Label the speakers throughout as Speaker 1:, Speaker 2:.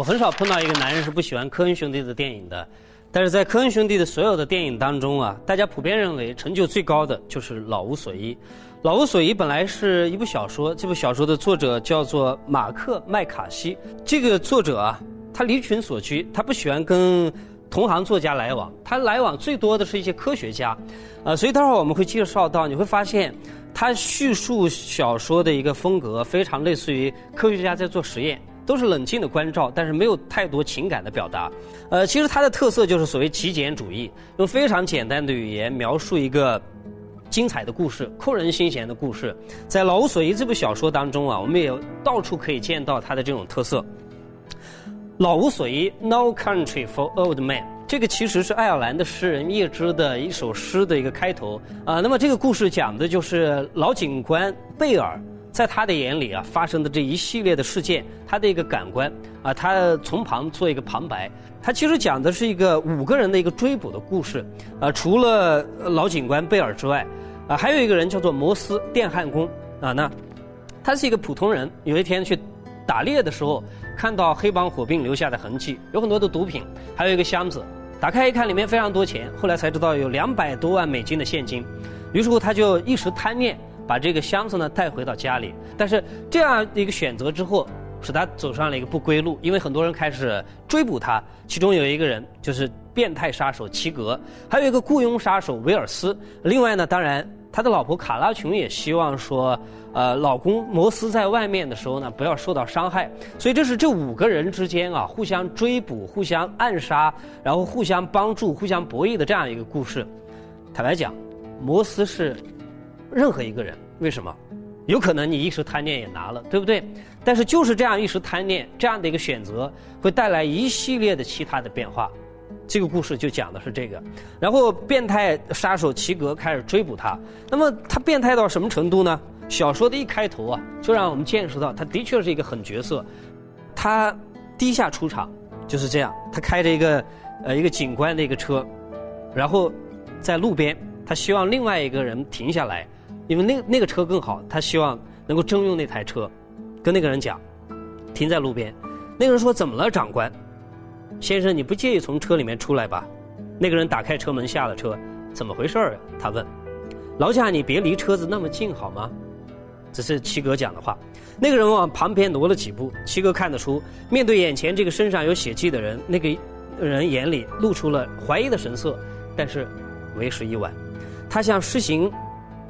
Speaker 1: 我很少碰到一个男人是不喜欢科恩兄弟的电影的，但是在科恩兄弟的所有的电影当中啊，大家普遍认为成就最高的就是《老无所依》。《老无所依》本来是一部小说，这部小说的作者叫做马克麦卡锡。这个作者啊，他离群所居，他不喜欢跟同行作家来往，他来往最多的是一些科学家，呃，所以待会儿我们会介绍到，你会发现他叙述小说的一个风格非常类似于科学家在做实验。都是冷静的关照，但是没有太多情感的表达。呃，其实它的特色就是所谓极简主义，用非常简单的语言描述一个精彩的故事、扣人心弦的故事。在《老无所依》这部小说当中啊，我们也到处可以见到它的这种特色。老无所依，No Country for Old Men，这个其实是爱尔兰的诗人叶芝的一首诗的一个开头啊。那么这个故事讲的就是老警官贝尔。在他的眼里啊，发生的这一系列的事件，他的一个感官啊，他从旁做一个旁白。他其实讲的是一个五个人的一个追捕的故事。啊，除了老警官贝尔之外，啊，还有一个人叫做摩斯电焊工啊。那他是一个普通人，有一天去打猎的时候，看到黑帮火并留下的痕迹，有很多的毒品，还有一个箱子，打开一看，里面非常多钱。后来才知道有两百多万美金的现金，于是乎他就一时贪念。把这个箱子呢带回到家里，但是这样一个选择之后，使他走上了一个不归路，因为很多人开始追捕他，其中有一个人就是变态杀手齐格，还有一个雇佣杀手威尔斯，另外呢，当然他的老婆卡拉琼也希望说，呃，老公摩斯在外面的时候呢不要受到伤害，所以这是这五个人之间啊互相追捕、互相暗杀，然后互相帮助、互相博弈的这样一个故事。坦白讲，摩斯是。任何一个人，为什么？有可能你一时贪念也拿了，对不对？但是就是这样一时贪念，这样的一个选择，会带来一系列的其他的变化。这个故事就讲的是这个。然后变态杀手齐格开始追捕他。那么他变态到什么程度呢？小说的一开头啊，就让我们见识到他的确是一个狠角色。他低下出场就是这样，他开着一个呃一个警官的一个车，然后在路边，他希望另外一个人停下来。因为那那个车更好，他希望能够征用那台车，跟那个人讲，停在路边。那个人说：“怎么了，长官？先生，你不介意从车里面出来吧？”那个人打开车门下了车，怎么回事儿？他问：“劳驾，你别离车子那么近好吗？”这是七哥讲的话。那个人往旁边挪了几步，七哥看得出，面对眼前这个身上有血迹的人，那个人眼里露出了怀疑的神色，但是为时已晚，他像施行。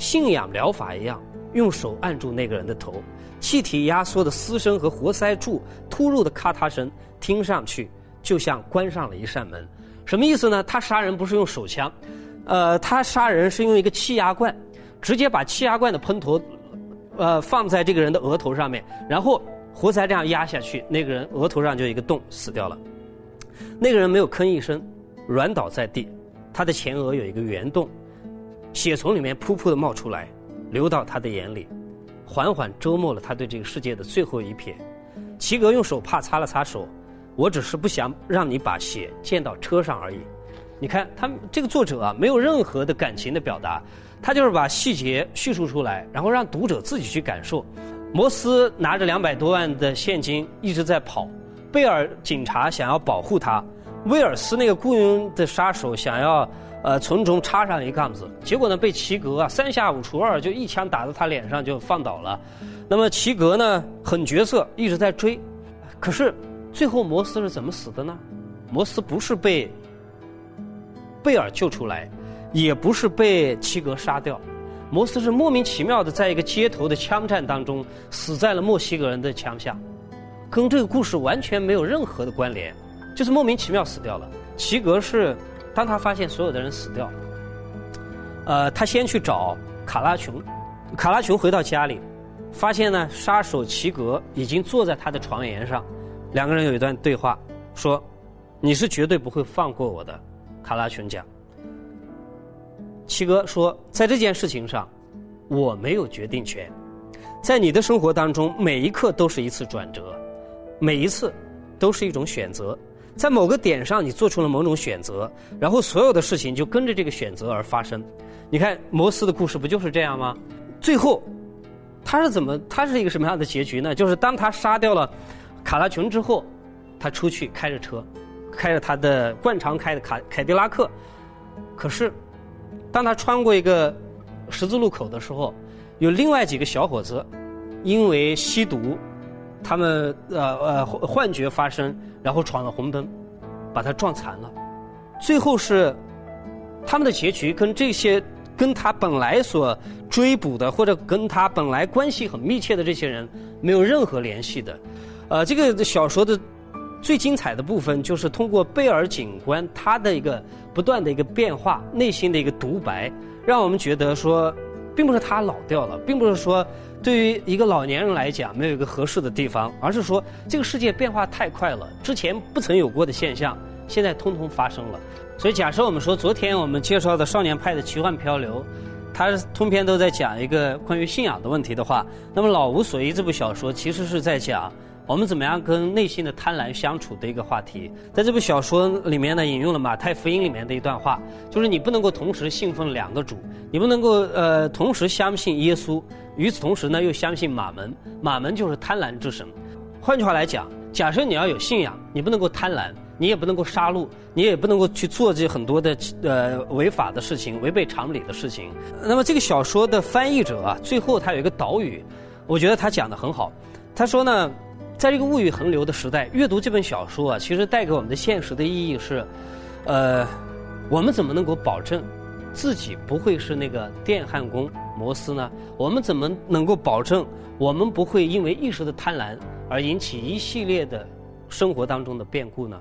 Speaker 1: 信仰疗法一样，用手按住那个人的头，气体压缩的嘶声和活塞柱突入的咔嗒声，听上去就像关上了一扇门。什么意思呢？他杀人不是用手枪，呃，他杀人是用一个气压罐，直接把气压罐的喷头，呃，放在这个人的额头上面，然后活塞这样压下去，那个人额头上就一个洞，死掉了。那个人没有吭一声，软倒在地，他的前额有一个圆洞。血从里面噗噗的冒出来，流到他的眼里，缓缓周没了他对这个世界的最后一瞥。齐格用手帕擦了擦手，我只是不想让你把血溅到车上而已。你看，他这个作者啊，没有任何的感情的表达，他就是把细节叙述出来，然后让读者自己去感受。摩斯拿着两百多万的现金一直在跑，贝尔警察想要保护他，威尔斯那个雇佣的杀手想要。呃，从中插上一杠子，结果呢，被齐格啊三下五除二就一枪打到他脸上就放倒了。那么齐格呢，狠角色一直在追，可是最后摩斯是怎么死的呢？摩斯不是被贝尔救出来，也不是被齐格杀掉，摩斯是莫名其妙的在一个街头的枪战当中死在了墨西哥人的枪下，跟这个故事完全没有任何的关联，就是莫名其妙死掉了。齐格是。当他发现所有的人死掉，呃，他先去找卡拉琼。卡拉琼回到家里，发现呢，杀手齐格已经坐在他的床沿上。两个人有一段对话，说：“你是绝对不会放过我的。”卡拉琼讲。齐格说：“在这件事情上，我没有决定权。在你的生活当中，每一刻都是一次转折，每一次都是一种选择。”在某个点上，你做出了某种选择，然后所有的事情就跟着这个选择而发生。你看摩斯的故事不就是这样吗？最后，他是怎么？他是一个什么样的结局呢？就是当他杀掉了卡拉琼之后，他出去开着车，开着他的惯常开的卡凯迪拉克，可是当他穿过一个十字路口的时候，有另外几个小伙子因为吸毒，他们呃呃幻觉发生，然后闯了红灯，把他撞残了。最后是他们的结局跟这些跟他本来所追捕的或者跟他本来关系很密切的这些人没有任何联系的。呃，这个小说的最精彩的部分就是通过贝尔警官他的一个不断的一个变化，内心的一个独白，让我们觉得说，并不是他老掉了，并不是说对于一个老年人来讲没有一个合适的地方，而是说这个世界变化太快了，之前不曾有过的现象。现在通通发生了，所以假设我们说昨天我们介绍的少年派的奇幻漂流，它通篇都在讲一个关于信仰的问题的话，那么《老无所依》这部小说其实是在讲我们怎么样跟内心的贪婪相处的一个话题。在这部小说里面呢，引用了马太福音里面的一段话，就是你不能够同时信奉两个主，你不能够呃同时相信耶稣，与此同时呢又相信马门，马门就是贪婪之神。换句话来讲，假设你要有信仰，你不能够贪婪。你也不能够杀戮，你也不能够去做这很多的呃违法的事情、违背常理的事情。那么这个小说的翻译者啊，最后他有一个导语，我觉得他讲的很好。他说呢，在这个物欲横流的时代，阅读这本小说啊，其实带给我们的现实的意义是，呃，我们怎么能够保证自己不会是那个电焊工摩斯呢？我们怎么能够保证我们不会因为一时的贪婪而引起一系列的生活当中的变故呢？